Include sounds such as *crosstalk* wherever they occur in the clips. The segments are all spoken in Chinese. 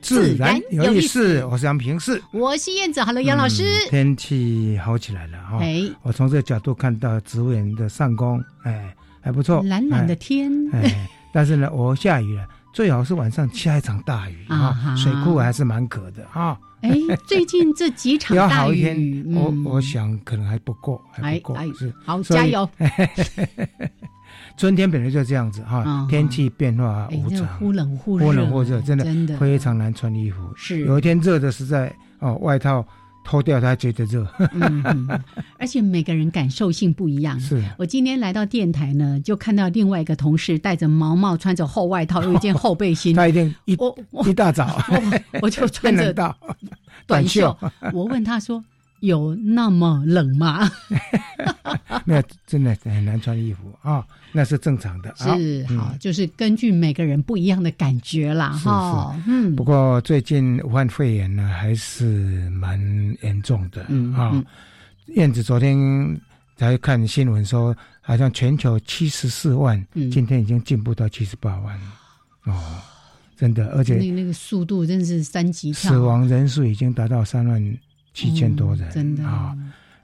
自然有意思，我是杨平是，我是燕子。Hello，杨老师。天气好起来了哈，哎，我从这个角度看到植物园的上空，哎，还不错，蓝蓝的天。哎，但是呢，我下雨了，最好是晚上下一场大雨啊，水库还是蛮渴的啊。哎，最近这几场 *laughs* 大雨，我我想可能还不够，还不够，是好加油。*laughs* 春天本来就这样子哈，天气变化无常，忽冷忽热，忽冷忽热，真的真的非常难穿衣服。是有一天热的实在哦，外套脱掉他觉得热。*laughs* 而且每个人感受性不一样。是我今天来到电台呢，就看到另外一个同事戴着毛帽，穿着厚外套，有一件厚背心。*laughs* 他一定一一大早，*laughs* 我就穿着短袖。我问他说。有那么冷吗？没有，真的很难穿衣服啊，那是正常的。是好，就是根据每个人不一样的感觉啦，哈。嗯。不过最近武汉肺炎呢，还是蛮严重的啊。燕子昨天才看新闻说，好像全球七十四万，今天已经进步到七十八万了。哦，真的，而且那那个速度真是三级跳，死亡人数已经达到三万。七千多人，真的啊！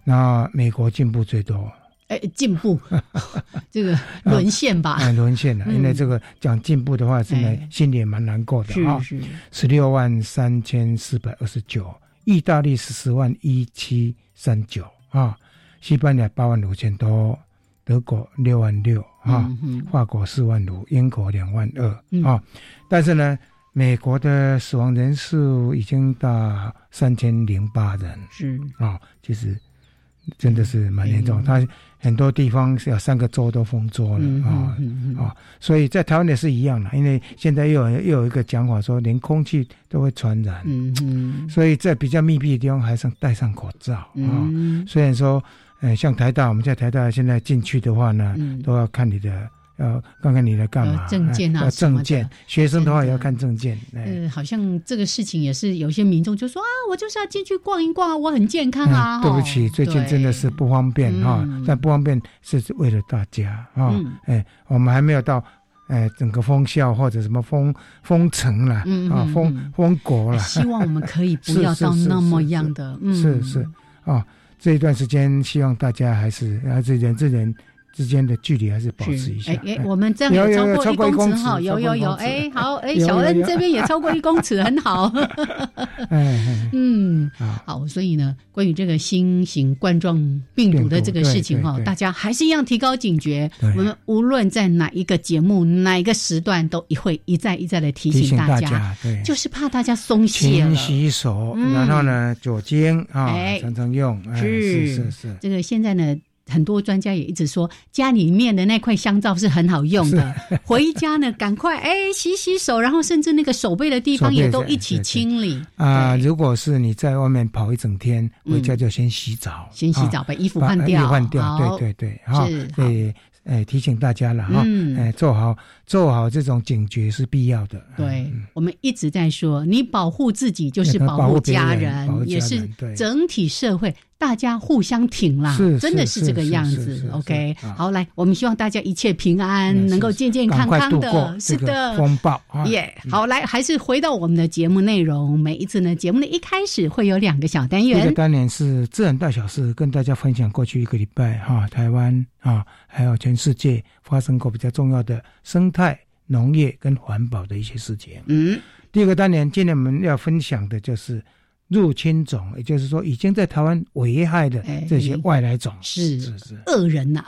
那美国进步最多，哎，进步，*laughs* 这个沦陷吧？哎，沦陷了。因为这个讲进步的话，真的心里也蛮难过的啊。是是，十六万三千四百二十九，意大利十四万一七三九啊，西班牙八万五千多，德国六万六啊，法国四万五，英国两万二啊。但是呢。美国的死亡人数已经到三千零八人，是啊，其实真的是蛮严重。他很多地方是有三个州都封州了啊啊，所以在台湾也是一样的，因为现在又有又有一个讲法说，连空气都会传染，嗯嗯，所以在比较密闭的地方还是戴上口罩啊。虽然说，呃，像台大，我们在台大现在进去的话呢，都要看你的。要看看你来干嘛？证件啊，证件。学生的话也要看证件。呃，好像这个事情也是有些民众就说啊，我就是要进去逛一逛啊，我很健康啊。对不起，最近真的是不方便哈，但不方便是为了大家啊。哎，我们还没有到哎整个封校或者什么封封城了啊，封封国了。希望我们可以不 *laughs* 要到那么样的。是是啊，这一段时间希望大家还是还是人之人。之间的距离还是保持一下。哎哎，我们这样也超过一公尺哈，有有有，哎好，哎小恩这边也超过一公尺，很好。*laughs* 嗯，好，所以呢，关于这个新型冠状病毒的这个事情哈，大家还是一样提高警觉。我们无论在哪一个节目、哪一个时段，都会一再一再的提醒大家，就是怕大家松懈了。勤洗手，然后呢，酒精啊，常常用。是是是，这个现在呢。很多专家也一直说，家里面的那块香皂是很好用的。回家呢，赶快哎洗洗手，然后甚至那个手背的地方也都一起清理。啊，如果是你在外面跑一整天，回家就先洗澡，先洗澡，把衣服换掉，换掉。对对对，哈，对。哎，提醒大家了哈，哎，做好做好这种警觉是必要的。对，我们一直在说，你保护自己就是保护家人，也是整体社会大家互相挺啦，真的是这个样子。OK，好，来，我们希望大家一切平安，能够健健康康的。是的，风暴耶。好，来，还是回到我们的节目内容。每一次呢，节目的一开始会有两个小单元，一个单元是自然大小事，跟大家分享过去一个礼拜哈，台湾啊，还有全。世界发生过比较重要的生态、农业跟环保的一些事情。嗯，第二个单元，今天我们要分享的就是。入侵种，也就是说，已经在台湾危害的这些外来种是是是。恶人呐，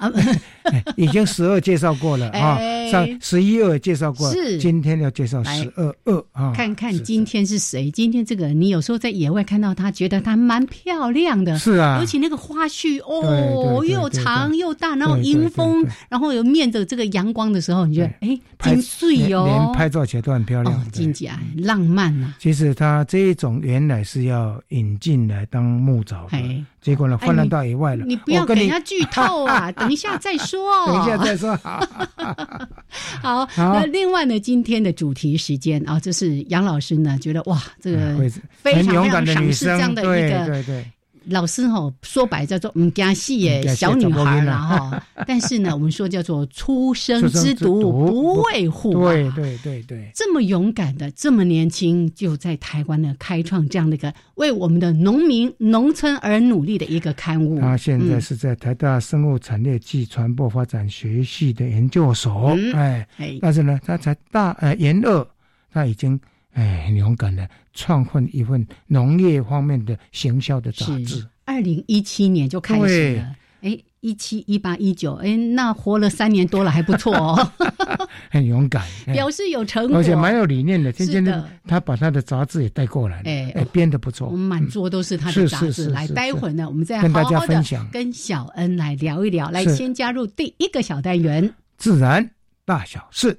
*laughs* 已经十二介绍过了 *laughs* 啊，上十一二介绍过，是。今天要介绍十二二啊，看看今天是谁？今天这个你有时候在野外看到它，觉得它蛮漂亮的，是啊，尤其那个花絮哦，又长又大，然后迎风，然后有面着这个阳光的时候，你觉得哎，真碎哦，连拍照起来都很漂亮，金姐浪漫呐。其实它这一种原来是。要引进来当木枣的，结果呢，泛滥到野外了。你不要给人家剧透啊！*laughs* 等一下再说。等一下再说。*laughs* 好，那另外呢，今天的主题时间啊，就是杨老师呢觉得哇，这个非常非常赏识这样的一个。对对。老师哈说白叫做嗯加戏耶小女孩了哈，*laughs* 但是呢我们说叫做初生之犊 *laughs* 不畏虎，对对对对，这么勇敢的这么年轻就在台湾呢开创这样的一个为我们的农民农村而努力的一个刊物。他现在是在台大生物产业暨传播发展学系的研究所，哎，但是呢他才大呃研二，他已经。哎，很勇敢的创办一份农业方面的行销的杂志。二零一七年就开始了，哎，一七一八一九，哎，那活了三年多了，还不错哦。*laughs* 很勇敢，表示有成果，而且蛮有理念的。天天的，他把他的杂志也带过来，哎，编的不错。我们满桌都是他的杂志。来，待会呢，我们再跟大家分享，跟小恩来聊一聊。来，先加入第一个小单元：自然大小事。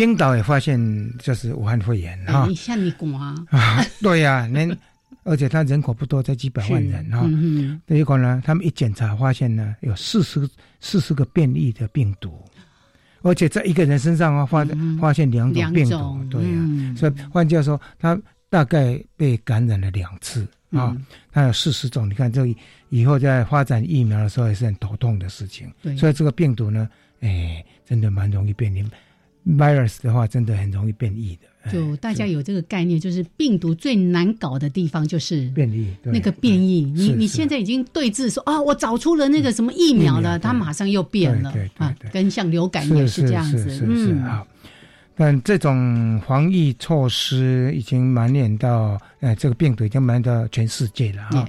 冰岛也发现，就是武汉肺炎哈。你像你管啊？对呀，*laughs* 连而且他人口不多，才几百万人哈。结果呢，他们一检查发现呢，有四十四十个变异的病毒，而且在一个人身上啊发发现两种病毒，对呀。所以换句话说，他大概被感染了两次啊。他有四十种，你看这以后在发展疫苗的时候也是很头痛的事情。所以这个病毒呢，哎，真的蛮容易变异。Virus 的话，真的很容易变异的。就大家有这个概念，就是病毒最难搞的地方就是变异，那个变异。你你现在已经对峙说啊，我找出了那个什么疫苗了，它马上又变了啊，跟像流感也是这样子。嗯，好。但这种防疫措施已经蔓延到，呃，这个病毒已经蔓延到全世界了啊。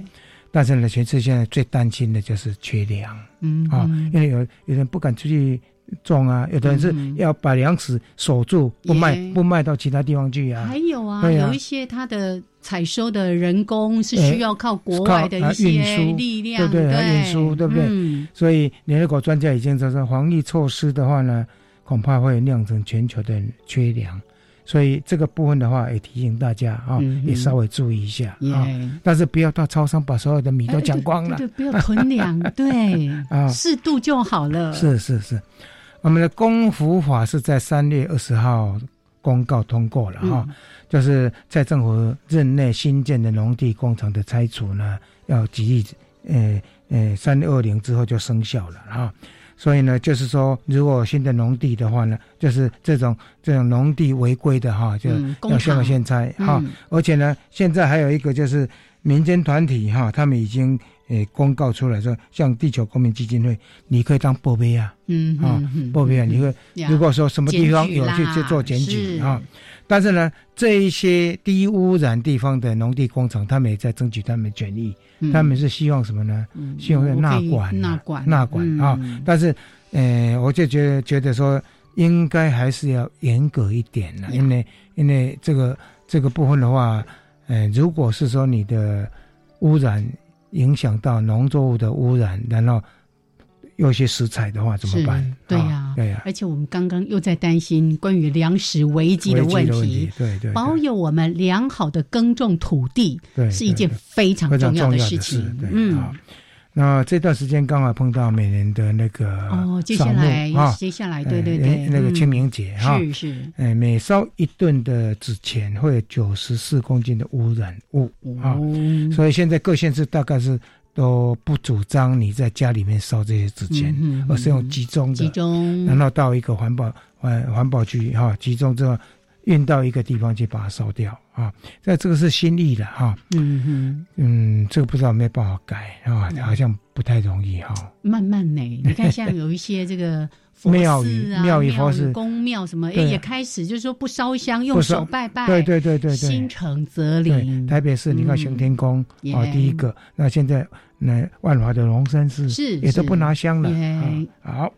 但是呢，全世界现在最担心的就是缺粮，嗯啊，因为有有人不敢出去。种啊，有的人是要把粮食守住，不卖，不卖到其他地方去啊。还有啊，有一些它的采收的人工是需要靠国外的一些力量，对不对？运输对不对？所以联合国专家已经说说，防疫措施的话呢，恐怕会酿成全球的缺粮。所以这个部分的话，也提醒大家啊，也稍微注意一下啊。但是不要到超商把所有的米都抢光了，对，不要囤粮，*laughs* 对啊，适度就好了。是是是。我们的公福法是在三月二十号公告通过了哈，就是在政府任内新建的农地工程的拆除呢，要几亿，呃呃，三二零之后就生效了哈。所以呢，就是说，如果新的农地的话呢，就是这种这种农地违规的哈，就要需要先拆哈。而且呢，现在还有一个就是民间团体哈，他们已经。诶，公告出来说，像地球公民基金会，你可以当报备啊，嗯啊，报备啊，你会如果说什么地方有去去做检举啊，但是呢，这一些低污染地方的农地工厂，他们也在争取他们权益，他们是希望什么呢？希望纳管纳管。纳管啊，但是，呃，我就觉得觉得说，应该还是要严格一点了，因为因为这个这个部分的话，呃，如果是说你的污染。影响到农作物的污染，然后有些食材的话怎么办？对呀，对呀。而且我们刚刚又在担心关于粮食危机的问题，对对。保有我们良好的耕种土地，是一件非常重要的事情。嗯。那这段时间刚好碰到每年的那个哦，接下来啊，接下来对对对，那个清明节哈，是是，哎，每烧一顿的纸钱会有九十四公斤的污染物啊，所以现在各县市大概是都不主张你在家里面烧这些纸钱，而是用集中的，集中，然后到一个环保环环保局哈，集中之后。运到一个地方去把它烧掉啊！那这个是心意的哈。嗯嗯嗯，这个不知道没办法改啊，好像不太容易哈。慢慢呢，*laughs* 你看像有一些这个庙宇、庙宇、佛寺、宫庙什么，哎，也开始就是说不烧香，用手拜拜。对对对对对，心诚则灵。台北市你看行天宫啊，第一个。那现在那万华的龙山寺是也都不拿香了。好，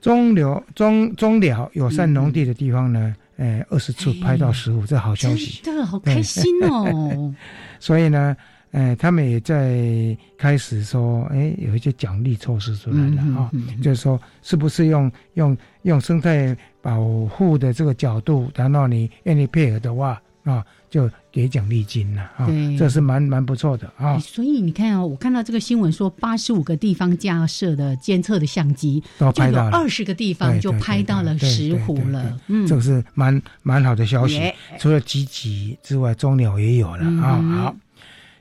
中流中中寮有善农地的地方呢？哎，二十次拍到十五，这好消息，真的好开心哦。*laughs* 所以呢，哎，他们也在开始说，哎，有一些奖励措施出来了啊，就是说，是不是用用用生态保护的这个角度，然后你愿意配合的话啊，就。给奖励金了啊，这是蛮蛮不错的啊。所以你看哦，我看到这个新闻说，八十五个地方架设的监测的相机，都拍到二十个地方就拍到了石虎了。嗯，这个是蛮蛮好的消息。除了吉吉之外，中鸟也有了啊。好，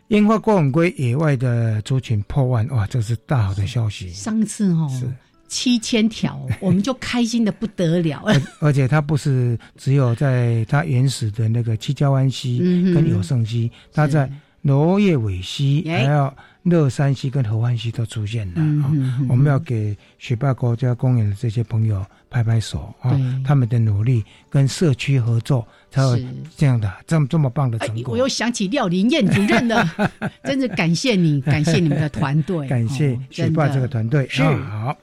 樱花过吻龟野外的族群破万，哇，这是大好的消息。上次哦。是。七千条，我们就开心的不得了。*laughs* 而且它不是只有在它原始的那个七交湾溪跟有胜溪，它在罗叶尾溪，还有乐山溪跟合欢溪都出现了啊！我们要给雪霸国家公园的这些朋友拍拍手啊！他们的努力跟社区合作，才有这样的这么这么棒的成果。我又想起廖林燕主任了，*laughs* 真是感谢你，感谢你们的团队，感谢学霸这个团队是好。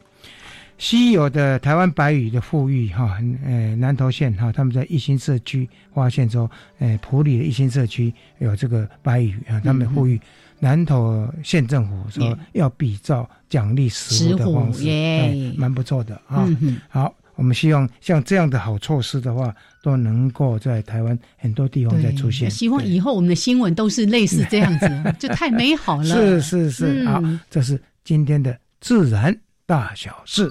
稀有的台湾白羽的富裕哈，呃，南投县哈，他们在一心社区发现说，呃，埔里的一心社区有这个白羽啊，他们呼吁南投县政府说要比照奖励食物的方式，蛮不错的啊。好，我们希望像这样的好措施的话，都能够在台湾很多地方再出现。希望以后我们的新闻都是类似这样子，就太美好了。是是是，好，这是今天的自然大小事。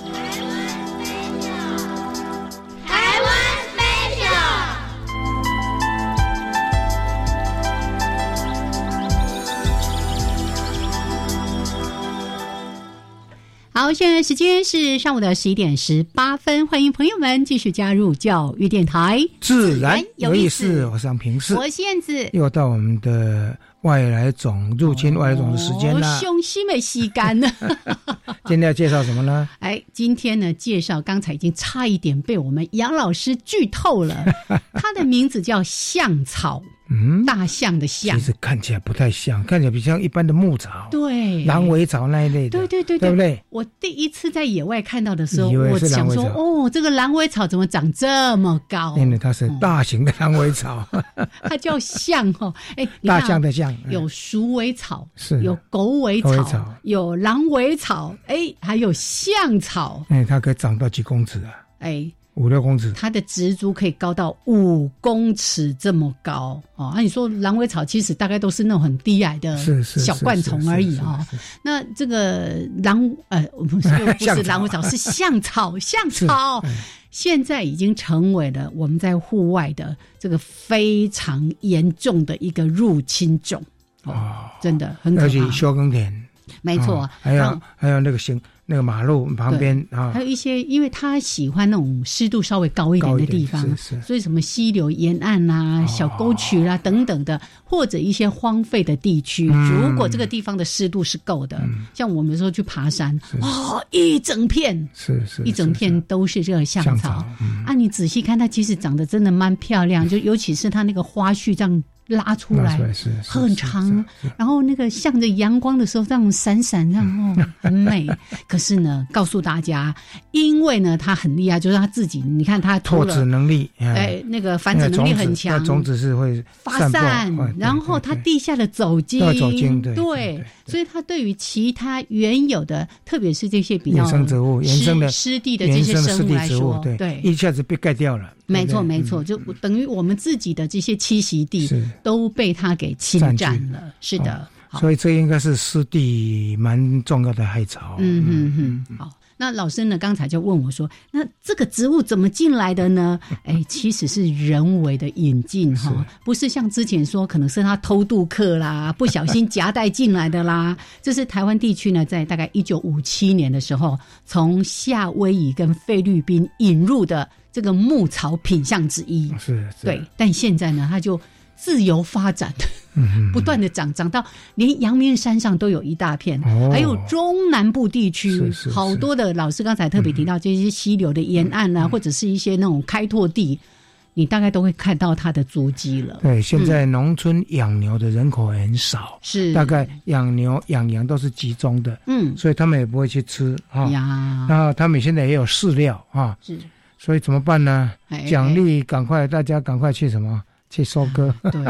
好，现在时间是上午的十一点十八分，欢迎朋友们继续加入教育电台，自然有意思。我是平视，我燕子，又到我们的外来种入侵外来种的时间了，胸西没吸干呢。*laughs* 今天要介绍什么呢？哎，今天呢，介绍刚才已经差一点被我们杨老师剧透了，*laughs* 它的名字叫象草。嗯，大象的象，其实看起来不太像，看起来比像一般的牧草，对，狼尾草那一类的，对对对，对。不对？我第一次在野外看到的时候，我想说，哦，这个狼尾草怎么长这么高？因为它是大型的狼尾草，*laughs* 它叫象哦，哎，大象的象，有鼠尾草，是有狗尾草，有狼尾草，哎，还有象草，哎，它可以长到几公尺啊？哎。五六公尺，它的植株可以高到五公尺这么高哦。那你说狼尾草其实大概都是那种很低矮的小灌丛而已哦。那这个狼呃不是 *laughs* 不是狼尾草是象草，象草 *laughs* 现在已经成为了我们在户外的这个非常严重的一个入侵种哦，真的很可怕。而且休耕田，没错，还有还有那个行。那个马路旁边啊，还有一些，因为他喜欢那种湿度稍微高一点的地方，所以什么溪流沿岸啊、小沟渠啦等等的，或者一些荒废的地区，如果这个地方的湿度是够的，像我们说去爬山，哦，一整片是是，一整片都是这个香草。啊，你仔细看，它其实长得真的蛮漂亮，就尤其是它那个花絮这样。拉出来是，很长，然后那个向着阳光的时候，这样闪闪，然后 *laughs* 很美。可是呢，告诉大家，因为呢，它很厉害，就是它自己，你看它脱脂能力，哎，那个繁殖能力很强，种子是会发散，然后它地下的走茎，走茎对，所以它对于其他原有的，特别是这些比较生植物、原生的湿地的这些生物来说，对，一下子被盖掉了。没错，没错，就等于我们自己的这些栖息地都被他给侵占了。是的，所以这应该是湿地蛮重要的害草。嗯嗯嗯，好。那老师呢？刚才就问我说：“那这个植物怎么进来的呢？” *laughs* 哎，其实是人为的引进哈，不是像之前说可能是他偷渡客啦，*laughs* 不小心夹带进来的啦。这是台湾地区呢，在大概一九五七年的时候，从夏威夷跟菲律宾引入的。这个牧草品相之一，是，对，但现在呢，它就自由发展，不断的长，长到连阳明山上都有一大片，还有中南部地区好多的老师刚才特别提到这些溪流的沿岸啊，或者是一些那种开拓地，你大概都会看到它的足迹了。对，现在农村养牛的人口很少，是。大概养牛养羊都是集中的，嗯，所以他们也不会去吃啊，然后他们现在也有饲料啊，是。所以怎么办呢？奖励赶快，大家赶快去什么？去收割。对，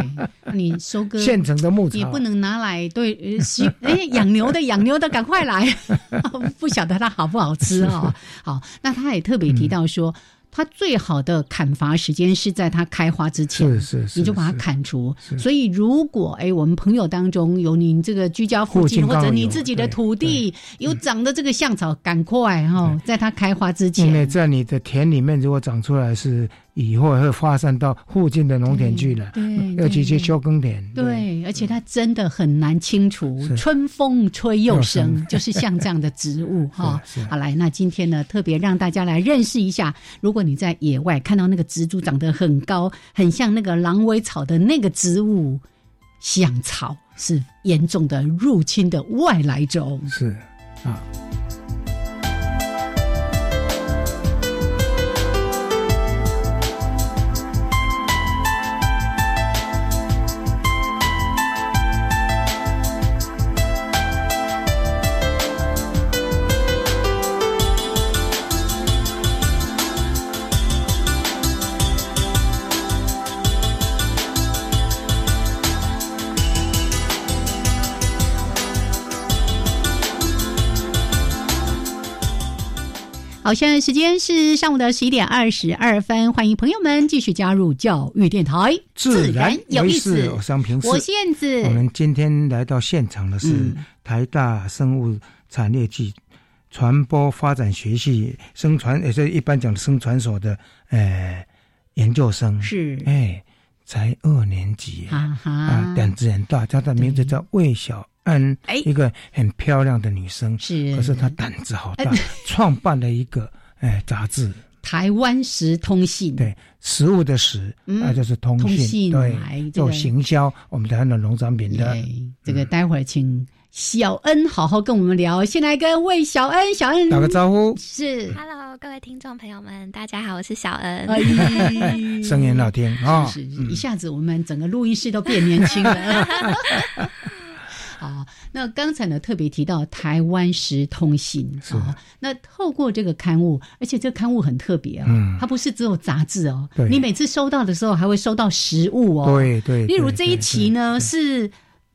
你收割现成的牧草，你不能拿来对哎养牛的养牛的赶快来，*laughs* 不晓得它好不好吃哦。*laughs* 好，那他也特别提到说。它最好的砍伐时间是在它开花之前，是是，你就把它砍除。所以，如果哎，我们朋友当中有您这个居家附近或者你自己的土地有长的这个香草，赶快哈，在它开花之前，因为在你的田里面如果长出来是。以后会发散到附近的农田去了，对，要直接休耕田。对，而且它真的很难清除，春风吹又生，就是像这样的植物 *laughs* 哈。好，来，那今天呢，特别让大家来认识一下，如果你在野外看到那个植株长得很高，很像那个狼尾草的那个植物，香草是严重的入侵的外来种。是啊。好，现在时间是上午的十一点二十二分，欢迎朋友们继续加入教育电台，自然有意思。我是燕子。我们今天来到现场的是台大生物产业暨传播发展学系生传，也是一般讲的生传所的呃研究生，是。哎，才二年级。啊，胆子很大，他的名字叫魏小。嗯，一个很漂亮的女生，是，可是她胆子好大，创办了一个哎杂志《台湾食通信》，对，食物的食，那就是通信，对，做行销我们台湾的农产品的。这个待会儿请小恩好好跟我们聊，先来跟魏小恩，小恩。打个招呼，是，Hello，各位听众朋友们，大家好，我是小恩，*laughs* 声音好听啊，是，一下子我们整个录音室都变年轻了。*laughs* 啊，那刚才呢特别提到台湾时通信啊，那透过这个刊物，而且这个刊物很特别啊，它不是只有杂志哦，你每次收到的时候还会收到实物哦，对对，例如这一期呢是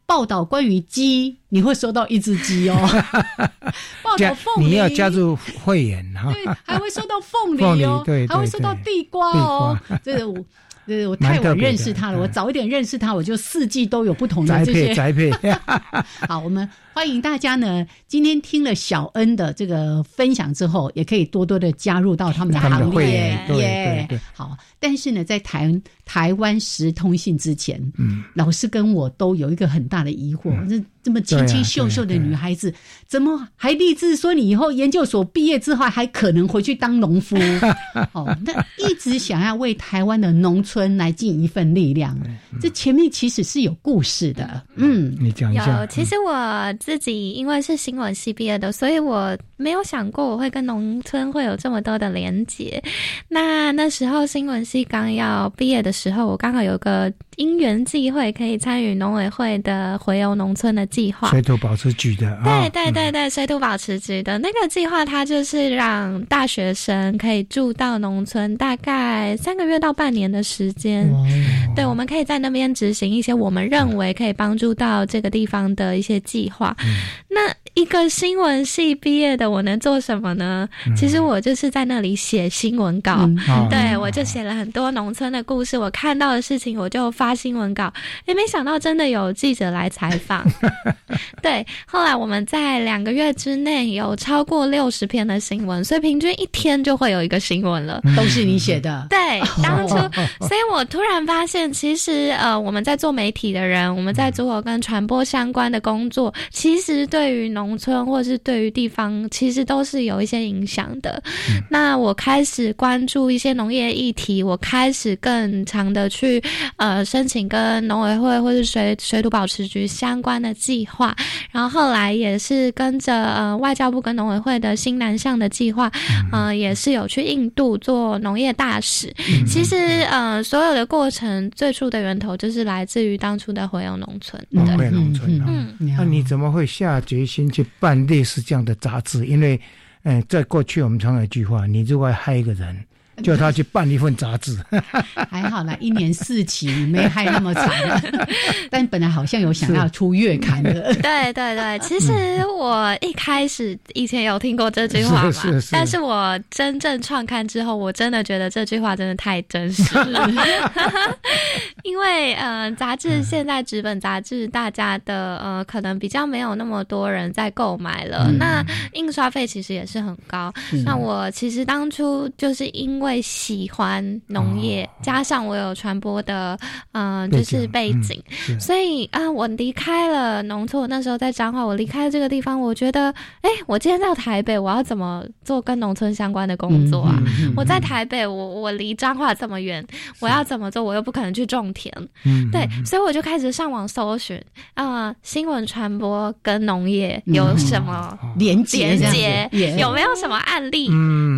报道关于鸡，你会收到一只鸡哦，*laughs* 报道凤梨，你要加入会员哈，对，还会收到凤梨哦，*laughs* 对，还会收到地瓜哦，这个。对，我太晚认识他了。我早一点认识他，我就四季都有不同的这些栽培。*laughs* 好，我们欢迎大家呢。今天听了小恩的这个分享之后，也可以多多的加入到他们的行列。对对对，好。但是呢，在台台湾时通信之前，嗯，老师跟我都有一个很大的疑惑：这这么清清秀秀的女孩子，怎么还立志说你以后研究所毕业之后还可能回去当农夫？*laughs* 哦，那一直想要为台湾的农村来尽一份力量。这前面其实是有故事的。嗯，你讲一下。有，其实我自己因为是新闻系毕业的，所以我没有想过我会跟农村会有这么多的连结。那那时候新闻系。刚要毕业的时候，我刚好有个因缘际会可以参与农委会的回游农村的计划，水土保持局的，对对对对，水土保持局的那个计划，它就是让大学生可以住到农村，大概三个月到半年的时间，对，我们可以在那边执行一些我们认为可以帮助到这个地方的一些计划。那一个新闻系毕业的，我能做什么呢？其实我就是在那里写新闻稿，对我就写了很多农村的故事，我看到的事情我就发新闻稿。也没想到真的有记者来采访，*laughs* 对。后来我们在两个月之内有超过六十篇的新闻，所以平均一天就会有一个新闻了，都是你写的。对，当初，*laughs* 所以我突然发现，其实呃，我们在做媒体的人，我们在做跟传播相关的工作，其实对于农农村或是对于地方，其实都是有一些影响的。那我开始关注一些农业议题，我开始更长的去呃申请跟农委会或是水水土保持局相关的计划。然后后来也是跟着呃外交部跟农委会的新南向的计划，呃也是有去印度做农业大使。其实呃所有的过程最初的源头就是来自于当初的回游农村。回农村，嗯，那你怎么会下决心？去办类似这样的杂志，因为，嗯，在过去我们常有一句话：你如果害一个人。*laughs* 叫他去办一份杂志，*laughs* 还好啦，一年四期没害那么长，*laughs* 但本来好像有想要出月刊的。对对对，其实我一开始以前有听过这句话嘛，但是我真正创刊之后，我真的觉得这句话真的太真实了。因为呃，杂志现在纸本杂志大家的呃可能比较没有那么多人在购买了，那印刷费其实也是很高。那我其实当初就是因为。会喜欢农业，加上我有传播的，嗯，就是背景，所以啊，我离开了农村。那时候在彰化，我离开了这个地方，我觉得，哎，我今天到台北，我要怎么做跟农村相关的工作啊？我在台北，我我离彰化这么远，我要怎么做？我又不可能去种田，对，所以我就开始上网搜寻啊，新闻传播跟农业有什么连接？连接有没有什么案例？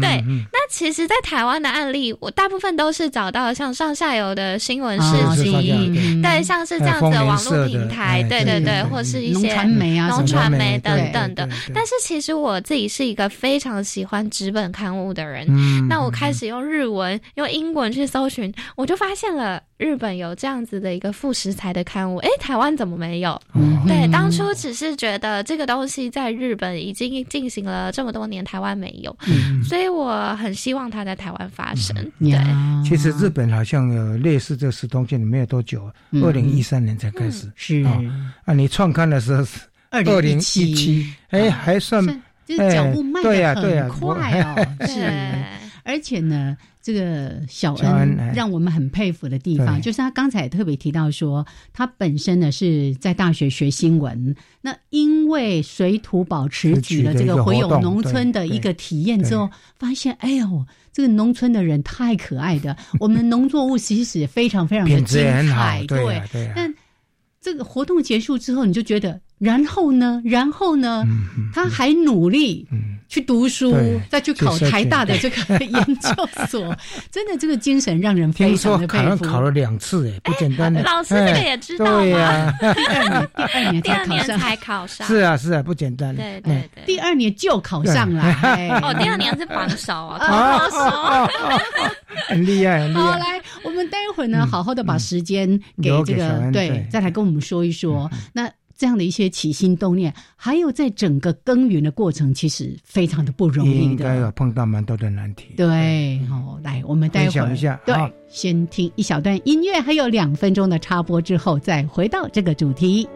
对，那其实，在台湾。的案例，我大部分都是找到像上下游的新闻事迹，对，像是这样子的网络平台，对对对，或是一些传媒啊、农传媒等等的。但是其实我自己是一个非常喜欢纸本刊物的人，那我开始用日文、用英文去搜寻，我就发现了。日本有这样子的一个副食材的刊物，哎，台湾怎么没有？对，当初只是觉得这个东西在日本已经进行了这么多年，台湾没有，所以我很希望它在台湾发生。对，其实日本好像有类似这时东线，没有多久，二零一三年才开始。是。啊，你创刊的时候是二零一七，哎，还算就是脚步迈得很快哦，*laughs* 是，而且呢。这个小恩让我们很佩服的地方，就是他刚才特别提到说，他本身呢是在大学学新闻，那因为水土保持局的这个回有农村的一个体验之后，发现哎呦，这个农村的人太可爱的，*laughs* 我们的农作物其实非常非常的精彩，对，但这个活动结束之后，你就觉得。然后呢？然后呢？他还努力去读书，再去考台大的这个 *laughs* 研究所。真的，这个精神让人非常的佩服。考了两次，哎，不简单的。老师这个也知道吗？对呀，第二年，第二年，*laughs* 第二年才考上。是啊，是啊，不简单。对对对，第二年就考上了。哦，第二年是榜首啊，榜首，*laughs* 很厉害，很厉害。好，来，我们待会儿呢，好好的把时间给这个，对，再来跟我们说一说那。这样的一些起心动念，还有在整个耕耘的过程，其实非常的不容易的，应该有碰到蛮多的难题。对，好，来，我们待会儿一下，对，先听一小段音乐，还有两分钟的插播之后，再回到这个主题。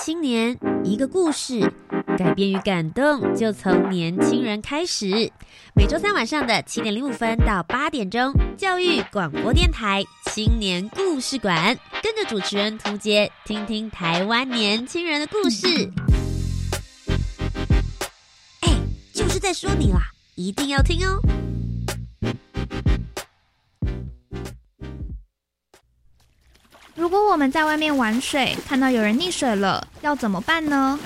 青年，一个故事，改变与感动就从年轻人开始。每周三晚上的七点零五分到八点钟，教育广播电台青年故事馆，跟着主持人涂杰，听听台湾年轻人的故事。哎，就是在说你啦，一定要听哦。如果我们在外面玩水，看到有人溺水了，要怎么办呢？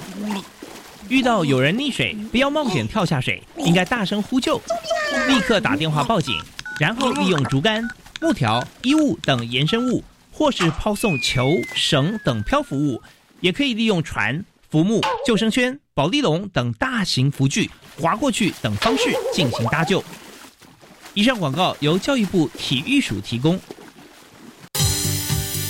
遇到有人溺水，不要冒险跳下水，应该大声呼救，立刻打电话报警，然后利用竹竿、木条、衣物等延伸物，或是抛送球、绳等漂浮物，也可以利用船、浮木、救生圈、保丽龙等大型浮具划过去等方式进行搭救。以上广告由教育部体育署提供。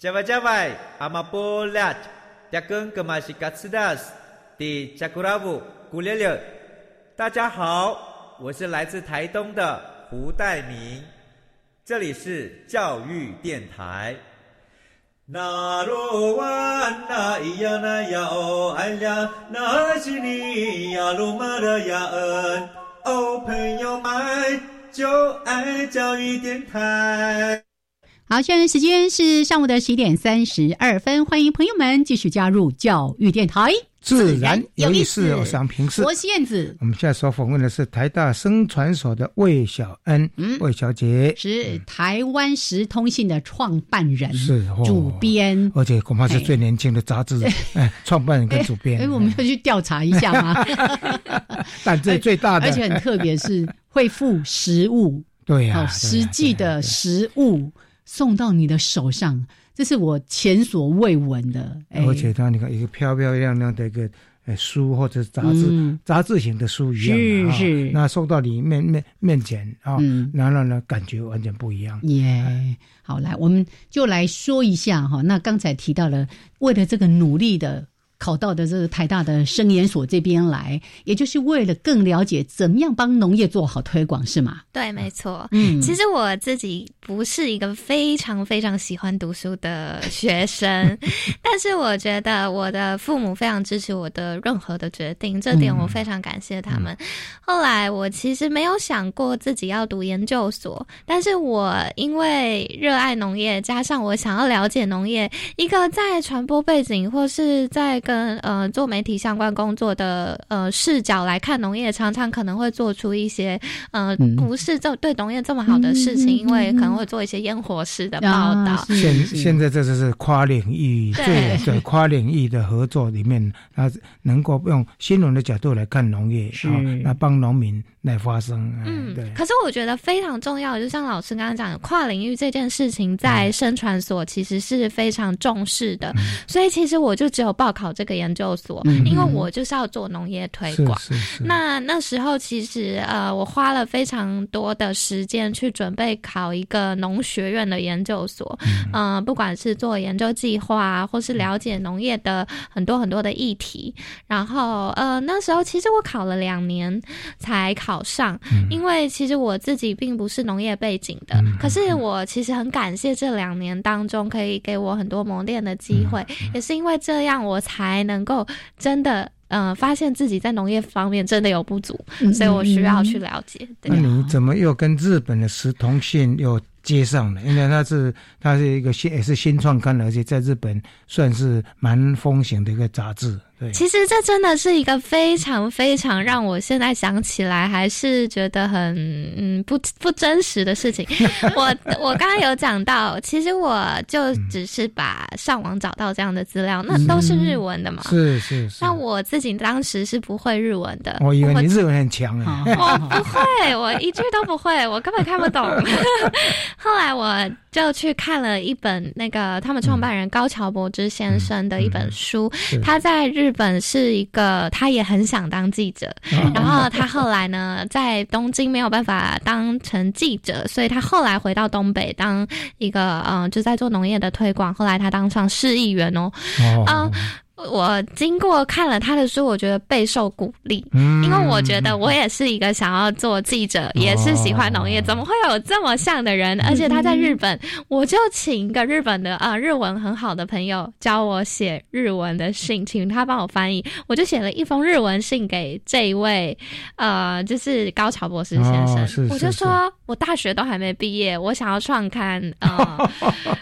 加外加外，阿玛波拉，扎根格玛西卡斯达斯，的加古拉布古列列。大家好，我是来自台东的胡代明，这里是教育电台。那罗哇那咿呀那呀哦哎呀，那是你呀鲁玛的呀恩哦，朋友们就爱教育电台。好，现在时间是上午的十一点三十二分，欢迎朋友们继续加入教育电台，自然有意思。我想平视，我是燕子。我们现在所访问的是台大生传所的魏小恩，嗯，魏小姐。是台湾时通信的创办人，是主编，而且恐怕是最年轻的杂志 *laughs* 哎，创办人跟主编。哎，我们要去调查一下吗？*laughs* 但这最大的，而且很特别，是会付实物，对呀，实际的实物。送到你的手上，这是我前所未闻的。而且它，你看一个漂漂亮亮的一个书或者杂志，杂志型的书一样，是是。那送到你面面面前啊，然后呢，感觉完全不一样。耶，好，来，我们就来说一下哈。那刚才提到了，为了这个努力的。考到的这个台大的生研所这边来，也就是为了更了解怎么样帮农业做好推广，是吗？对，没错。嗯，其实我自己不是一个非常非常喜欢读书的学生，*laughs* 但是我觉得我的父母非常支持我的任何的决定，这点我非常感谢他们。后来我其实没有想过自己要读研究所，但是我因为热爱农业，加上我想要了解农业，一个在传播背景或是在。跟呃做媒体相关工作的呃视角来看农业，常常可能会做出一些呃不是这对农业这么好的事情，因为可能会做一些烟火式的报道。现现在这就是跨领域对。对跨领域的合作里面，那能够用新闻的角度来看农业，是。那帮农民来发生。嗯，对。可是我觉得非常重要，就像老师刚刚讲的，跨领域这件事情在生传所其实是非常重视的，所以其实我就只有报考。这个研究所，因为我就是要做农业推广。那那时候其实呃，我花了非常多的时间去准备考一个农学院的研究所。嗯，不管是做研究计划，或是了解农业的很多很多的议题。然后呃，那时候其实我考了两年才考上，因为其实我自己并不是农业背景的。可是我其实很感谢这两年当中可以给我很多磨练的机会，也是因为这样我才。能够真的，嗯，发现自己在农业方面真的有不足，所以我需要去了解。那你怎么又跟日本的石同信又接上了？因为它是它是一个新也是新创刊，而且在日本算是蛮风行的一个杂志。对，其实这真的是一个非常非常让我现在想起来还是觉得很嗯不不真实的事情。*laughs* 我我刚刚有讲到，其实我就只是把上网找到这样的资料，那都是日文的嘛。是是是。那我自己当时是不会日文的。我以为你日文很强啊。*laughs* 我不会，我一句都不会，我根本看不懂。*laughs* 后来我就去看了一本那个他们创办人高桥博之先生的一本书，他在日本是一个，他也很想当记者，然后他后来呢在东京没有办法当成记者，所以他后来回到东北当一个嗯就在做农业的推广，后来他当上市议员哦，嗯。我经过看了他的书，我觉得备受鼓励，因为我觉得我也是一个想要做记者，也是喜欢农业，怎么会有这么像的人？而且他在日本，我就请一个日本的啊日文很好的朋友教我写日文的信，请他帮我翻译，我就写了一封日文信给这一位呃，就是高桥博士先生，我就说我大学都还没毕业，我想要创刊呃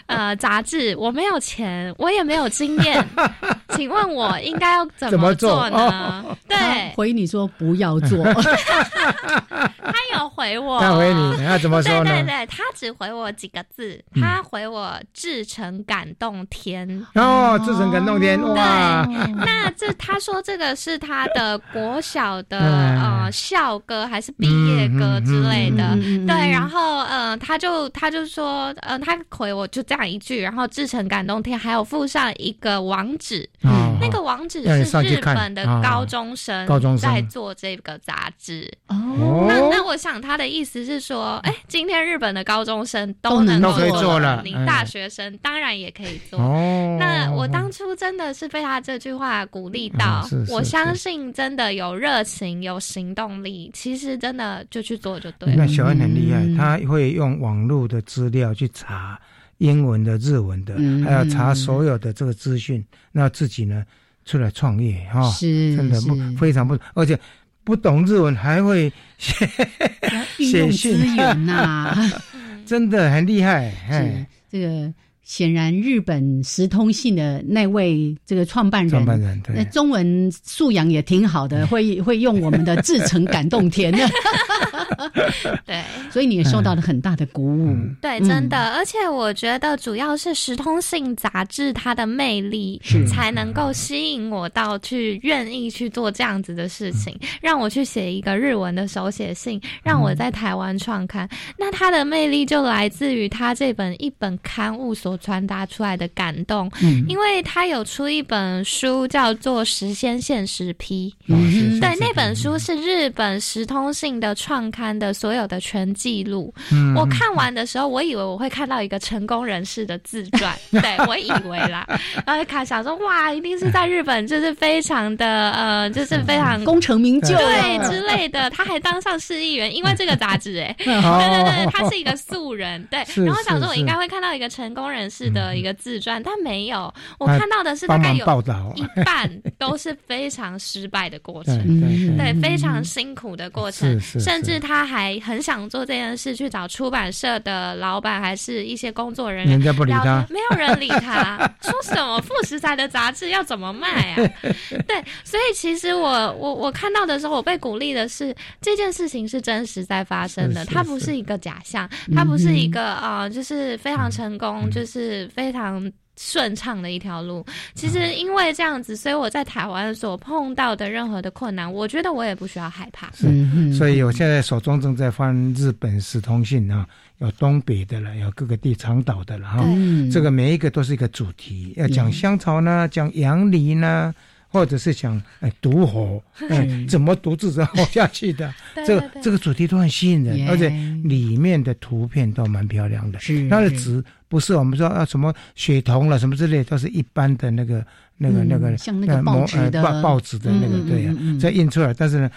呃杂志，我没有钱，我也没有经验，*laughs* 请。问我应该要怎么做呢？对，回你说不要做。*laughs* *laughs* *laughs* 回我，他回你，*laughs* 他怎么说呢？对对对，他只回我几个字，他回我至诚感动天。哦，至诚感动天，哇！那这他说这个是他的国小的 *laughs* 呃校歌还是毕业歌之类的？对，然后呃，他就他就说，呃，他回我就这样一句，然后至诚感动天，还有附上一个网址。那个网址是日本的高中生在做这个杂志哦。那那我想他的意思是说，哎，今天日本的高中生都能做了，你大学生当然也可以做。那我当初真的是被他这句话鼓励到，我相信真的有热情、有行动力，其实真的就去做就对了。那小恩很厉害，他会用网络的资料去查。英文的、日文的，还要查所有的这个资讯，那自己呢出来创业哈，是真的不非常不，而且不懂日文还会写写信呐，*laughs* 真的很厉害。是这个显然日本时通信的那位这个创办人，创办人对。中文素养也挺好的，*laughs* 会会用我们的至诚感动天。*laughs* *laughs* 对，所以你也受到了很大的鼓舞。对，真的，而且我觉得主要是《时通信》杂志它的魅力，才能够吸引我到去愿意去做这样子的事情，让我去写一个日文的手写信，让我在台湾创刊。那它的魅力就来自于它这本一本刊物所传达出来的感动。嗯，因为他有出一本书叫做《时间现实批》，对，那本书是日本《时通信》的创刊。的所有的全记录，我看完的时候，我以为我会看到一个成功人士的自传，*laughs* 对我以为啦，然后看想说哇，一定是在日本，就是非常的呃，就是非常功成名就对之类的，他还当上市议员，因为这个杂志哎，对对对，*laughs* 他是一个素人，对，然后想说我应该会看到一个成功人士的一个自传，但没有，我看到的是大概有一半都是非常失败的过程，*laughs* 对，非常辛苦的过程，甚至他。还很想做这件事，去找出版社的老板，还是一些工作人员，人家不理他，没有人理他，*laughs* 说什么？副食材的杂志要怎么卖啊？*laughs* 对，所以其实我我我看到的时候，我被鼓励的是这件事情是真实在发生的，它不是一个假象，它不是一个呃，就是非常成功，就是非常。顺畅的一条路，其实因为这样子，所以我在台湾所碰到的任何的困难，我觉得我也不需要害怕。是，所以我现在手中正在翻日本史通信啊，有东北的了，有各个地长岛的了哈。这个每一个都是一个主题，要讲香草呢，讲杨梨呢。或者是讲哎独活，哎怎么独自活下去的？*laughs* 这个这个主题都很吸引人，而且里面的图片都蛮漂亮的。是它的纸不是我们说啊什么血酮了什么之类，都是一般的那个那个那个像那个报纸的报纸的那个对呀，再印出来，但是呢。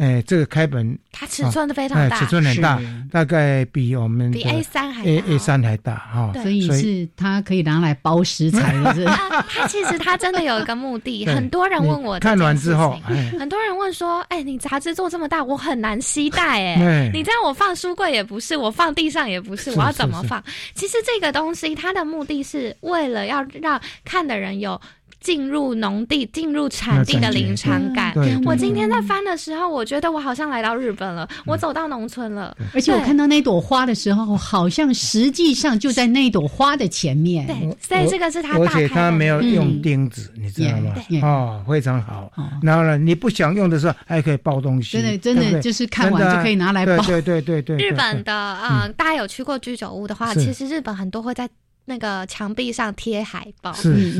哎，这个开本它尺寸都非常大，尺寸很大，大概比我们比 A 三还 A A 三还大哈，所以是它可以拿来包食材的。*laughs* 它其实它真的有一个目的，很多人问我看完之后，很多人问说，哎，你杂志做这么大，我很难携带哎，*laughs* 你这样我放书柜也不是，我放地上也不是，我要怎么放？其实这个东西它的目的是为了要让看的人有。进入农地、进入产地的临场感。我今天在翻的时候，我觉得我好像来到日本了，我走到农村了。而且我看到那朵花的时候，好像实际上就在那朵花的前面。对，所以这个是他，而且他没有用钉子，你知道吗？哦，非常好。然后呢，你不想用的时候，还可以包东西。真的，真的就是看完就可以拿来包。对对对对。日本的啊，大家有去过居酒屋的话，其实日本很多会在。那个墙壁上贴海报，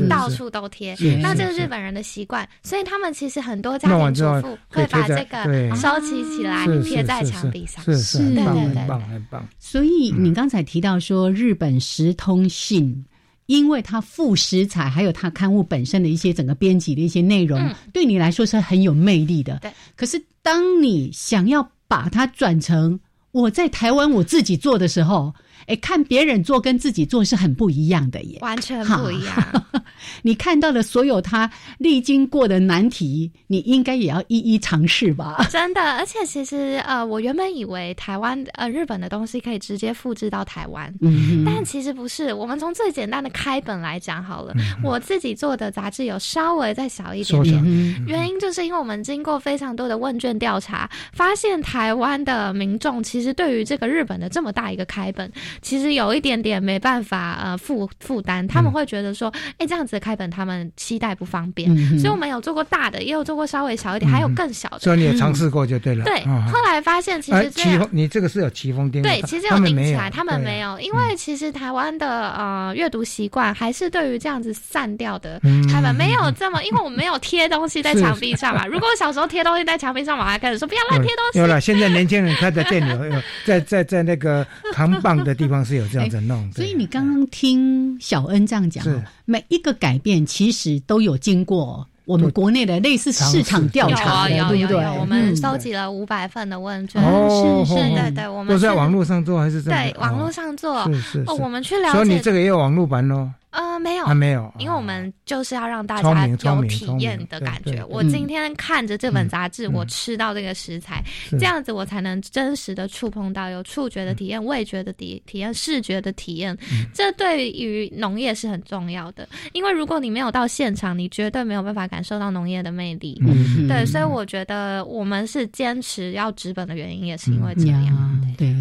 到处都贴。那这是日本人的习惯，所以他们其实很多家庭主妇会把这个收集起来贴在墙壁上。是是，对对很，棒很棒。所以你刚才提到说日本时通信，因为它附食材，还有它刊物本身的一些整个编辑的一些内容，对你来说是很有魅力的。对。可是当你想要把它转成我在台湾我自己做的时候。哎，看别人做跟自己做是很不一样的耶，完全不一样。*laughs* 你看到的所有他历经过的难题，你应该也要一一尝试吧？*laughs* 真的，而且其实呃，我原本以为台湾呃日本的东西可以直接复制到台湾，嗯，但其实不是。我们从最简单的开本来讲好了，我自己做的杂志有稍微再小一点点，原因就是因为我们经过非常多的问卷调查，发现台湾的民众其实对于这个日本的这么大一个开本。其实有一点点没办法呃负负担，他们会觉得说，哎，这样子开本他们期待不方便，所以我们有做过大的，也有做过稍微小一点，还有更小的。所以你也尝试过就对了。对，后来发现其实这样，你这个是有奇峰钉，对，其实有钉起来，他们没有，因为其实台湾的呃阅读习惯还是对于这样子散掉的他们没有这么，因为我们没有贴东西在墙壁上嘛。如果小时候贴东西在墙壁上，我还开始说不要乱贴东西。有了，现在年轻人开的店里有在在在那个扛棒的。地方是有这样子弄，所以你刚刚听小恩这样讲，每一个改变其实都有经过我们国内的类似市场调查，对不对？我们收集了五百份的问卷，是是，对对，我们都在网络上做还是在对网络上做？是是，哦，我们去了解，所以你这个也有网络版喽。呃，没有，还没有，因为我们就是要让大家有体验的感觉。我今天看着这本杂志，我吃到这个食材，这样子我才能真实的触碰到有触觉的体验、味觉的体体验、视觉的体验。这对于农业是很重要的，因为如果你没有到现场，你绝对没有办法感受到农业的魅力。对，所以我觉得我们是坚持要纸本的原因，也是因为这样。对。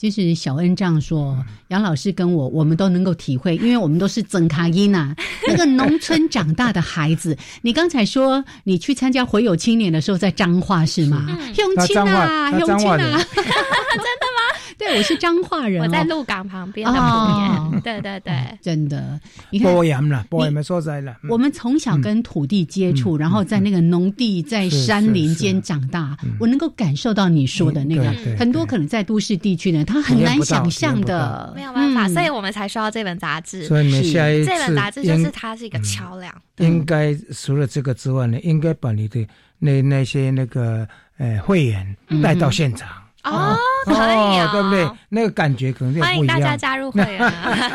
就是小恩这样说，杨老师跟我，我们都能够体会，因为我们都是曾卡伊娜 *laughs* 那个农村长大的孩子。你刚才说你去参加回友青年的时候，在彰化是吗？永庆啊，永庆啊，*laughs* 真的吗？对，我是彰化人，我在鹿港旁边的旁边。对对对，真的。你看，播盐了，播盐说在了。我们从小跟土地接触，然后在那个农地、在山林间长大，我能够感受到你说的那个。很多可能在都市地区呢，他很难想象的，没有办法，所以我们才需要这本杂志。所以你下一次，这本杂志就是它是一个桥梁。应该除了这个之外呢，应该把你的那那些那个呃会员带到现场。哦，可以啊，对不对？那个感觉可能欢迎大家加入会员，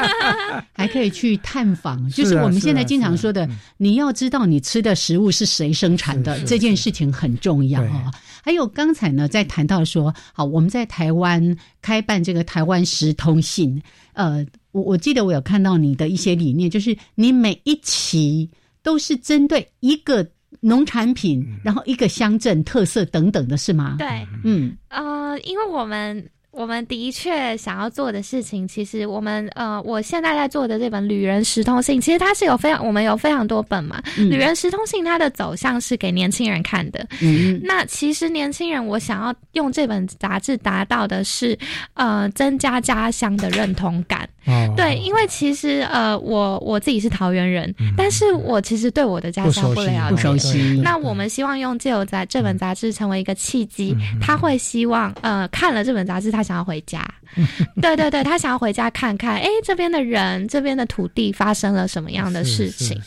*laughs* 还可以去探访。就是我们现在经常说的，你要知道你吃的食物是谁生产的，这件事情很重要啊。还有刚才呢，在谈到说，好，我们在台湾开办这个台湾食通信，呃，我我记得我有看到你的一些理念，就是你每一期都是针对一个。农产品，然后一个乡镇特色等等的是吗？对，嗯，呃，因为我们。我们的确想要做的事情，其实我们呃，我现在在做的这本《旅人时通信》，其实它是有非常，我们有非常多本嘛。《旅人时通信》它的走向是给年轻人看的。嗯，那其实年轻人，我想要用这本杂志达到的是，呃，增加家乡的认同感。哦，对，因为其实呃，我我自己是桃园人，但是我其实对我的家乡不了解，不熟悉。那我们希望用借由在这本杂志成为一个契机，他会希望呃，看了这本杂志，他。想要回家，*laughs* 对对对，他想要回家看看，哎，这边的人，这边的土地发生了什么样的事情？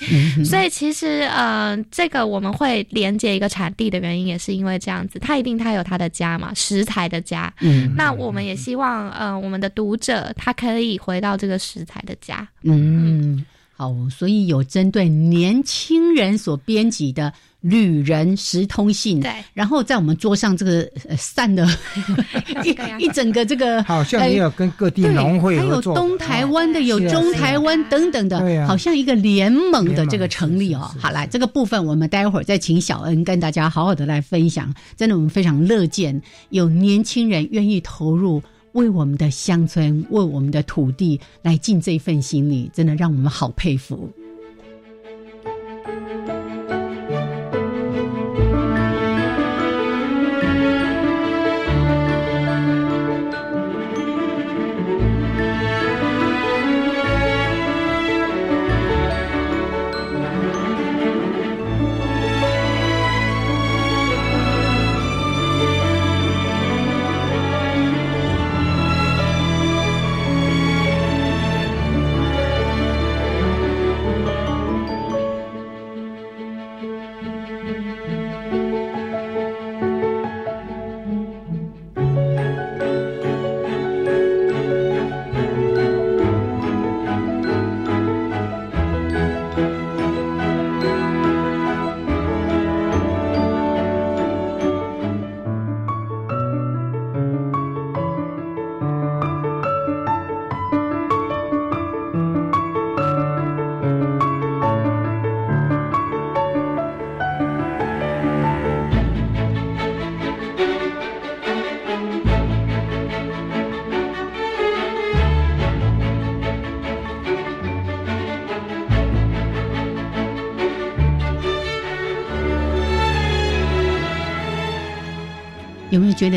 所以其实，呃，这个我们会连接一个产地的原因，也是因为这样子，他一定他有他的家嘛，食材的家。嗯，那我们也希望，呃，我们的读者他可以回到这个食材的家。嗯。好，所以有针对年轻人所编辑的《旅人十通信》，对，然后在我们桌上这个呃散的 *laughs* 一一整个这个，好像也有跟各地农会还有东台湾的，有中台湾等等的，好像一个联盟的这个成立哦。好，来这个部分我们待会儿再请小恩跟大家好好的来分享。真的，我们非常乐见有年轻人愿意投入。为我们的乡村，为我们的土地来尽这份心力，真的让我们好佩服。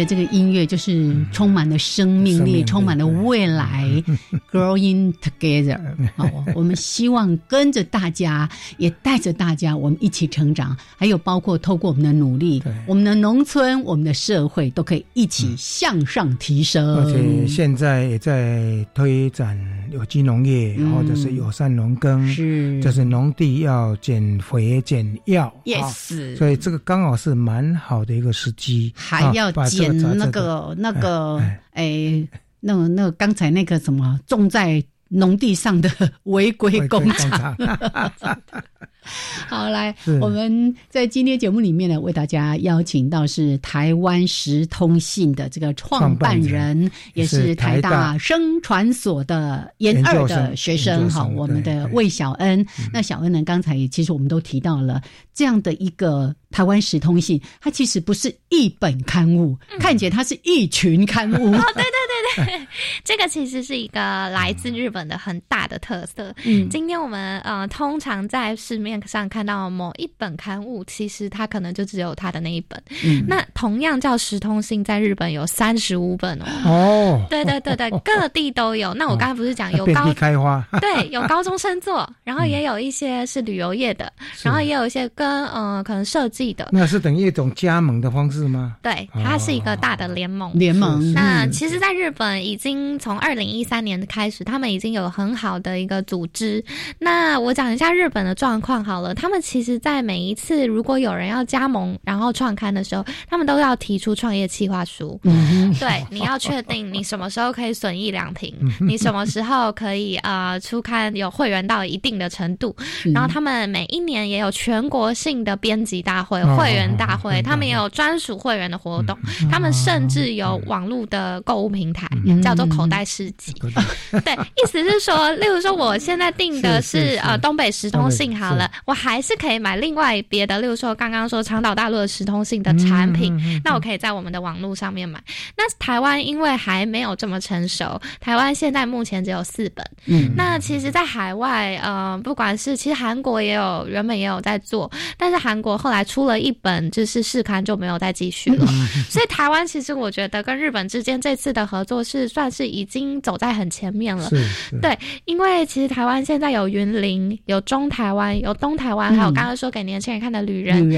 这个音乐就是充满了生命力，充满了未来 *laughs*？Growing together，好，*laughs* 我们希望跟着大家，也带着大家，我们一起成长。还有包括透过我们的努力，我们的农村、我们的社会都可以一起向上提升。而且现在也在推展有机农业，或者是友善农耕，是，就是农地要减肥减药。Yes，所以这个刚好是蛮好的一个时机，还要。要减那个那个哎，那那那刚才那个什么种在农地上的 *laughs* 违规工厂。*laughs* *laughs* 好，来，我们在今天节目里面呢，为大家邀请到是台湾时通信的这个创办人，也是台大生传所的研二的学生。好，我们的魏小恩。那小恩呢，刚才其实我们都提到了这样的一个台湾时通信，它其实不是一本刊物，看起来它是一群刊物。哦，对对对对，这个其实是一个来自日本的很大的特色。嗯，今天我们呃，通常在市面。上看到某一本刊物，其实它可能就只有它的那一本。嗯，那同样叫《时通信》在日本有三十五本哦。哦，对对对对，各地都有。*laughs* 那我刚才不是讲有高开花？*laughs* 对，有高中生做，然后也有一些是旅游业的，*laughs* 然后也有一些跟呃可能设计的。那是等于一种加盟的方式吗？对，它是一个大的联盟。联盟。那其实，在日本已经从二零一三年开始，他们已经有很好的一个组织。那我讲一下日本的状况。好了，他们其实，在每一次如果有人要加盟，然后创刊的时候，他们都要提出创业计划书。嗯，对，你要确定你什么时候可以损益两平，你什么时候可以呃出刊有会员到一定的程度。然后他们每一年也有全国性的编辑大会、会员大会，他们也有专属会员的活动。他们甚至有网络的购物平台，叫做口袋市集。对，意思是说，例如说，我现在订的是呃东北时通信好了。我还是可以买另外别的，例如说刚刚说长岛大陆的时通信的产品，那我可以在我们的网络上面买。那台湾因为还没有这么成熟，台湾现在目前只有四本。嗯，那其实，在海外，呃，不管是其实韩国也有，原本也有在做，但是韩国后来出了一本就是试刊就没有再继续了。所以台湾其实我觉得跟日本之间这次的合作是算是已经走在很前面了。对，因为其实台湾现在有云林，有中台湾，有东。台湾还有刚刚说给年轻人看的《旅人》，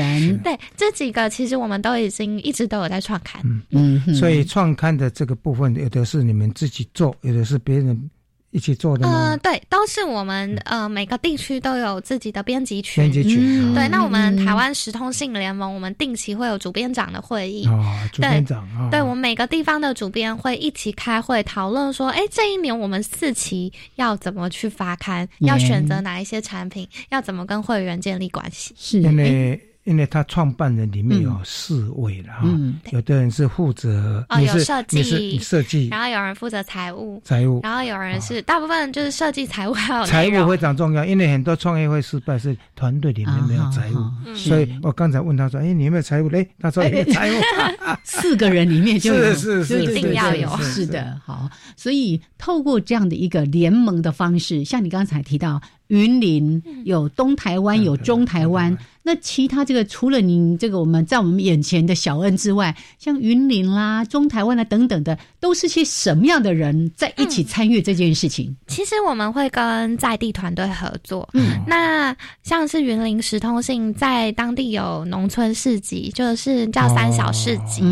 对这几个其实我们都已经一直都有在创刊。嗯，所以创刊的这个部分，有的是你们自己做，有的是别人一起做的吗？呃，对，都是我们呃每个地区都有自己的编辑群。编辑群，对，那我们台湾时通信联盟，我们定期会有主编长的会议。哦，主编长啊，对我们每个地方的主编会一起开会讨论说，哎，这一年我们四期要怎么去发刊，要选择哪一些产品，要怎么跟会员建立关系？是因为。因为他创办人里面有四位了哈，有的人是负责哦，有设计。设计，然后有人负责财务。财务，然后有人是大部分就是设计财务还有财务非常重要，因为很多创业会失败是团队里面没有财务，所以我刚才问他说：“哎，你有没有财务？”哎，他说：“有财务。*laughs* ”四个人里面就有，是是一定要有，是的。好，所以透过这样的一个联盟的方式，像你刚才提到。云林有东台湾，有中台湾。那其他这个除了你这个我们在我们眼前的小恩之外，像云林啦、中台湾啦等等的，都是些什么样的人在一起参与这件事情？其实我们会跟在地团队合作。嗯，那像是云林时通信在当地有农村市集，就是叫三小市集。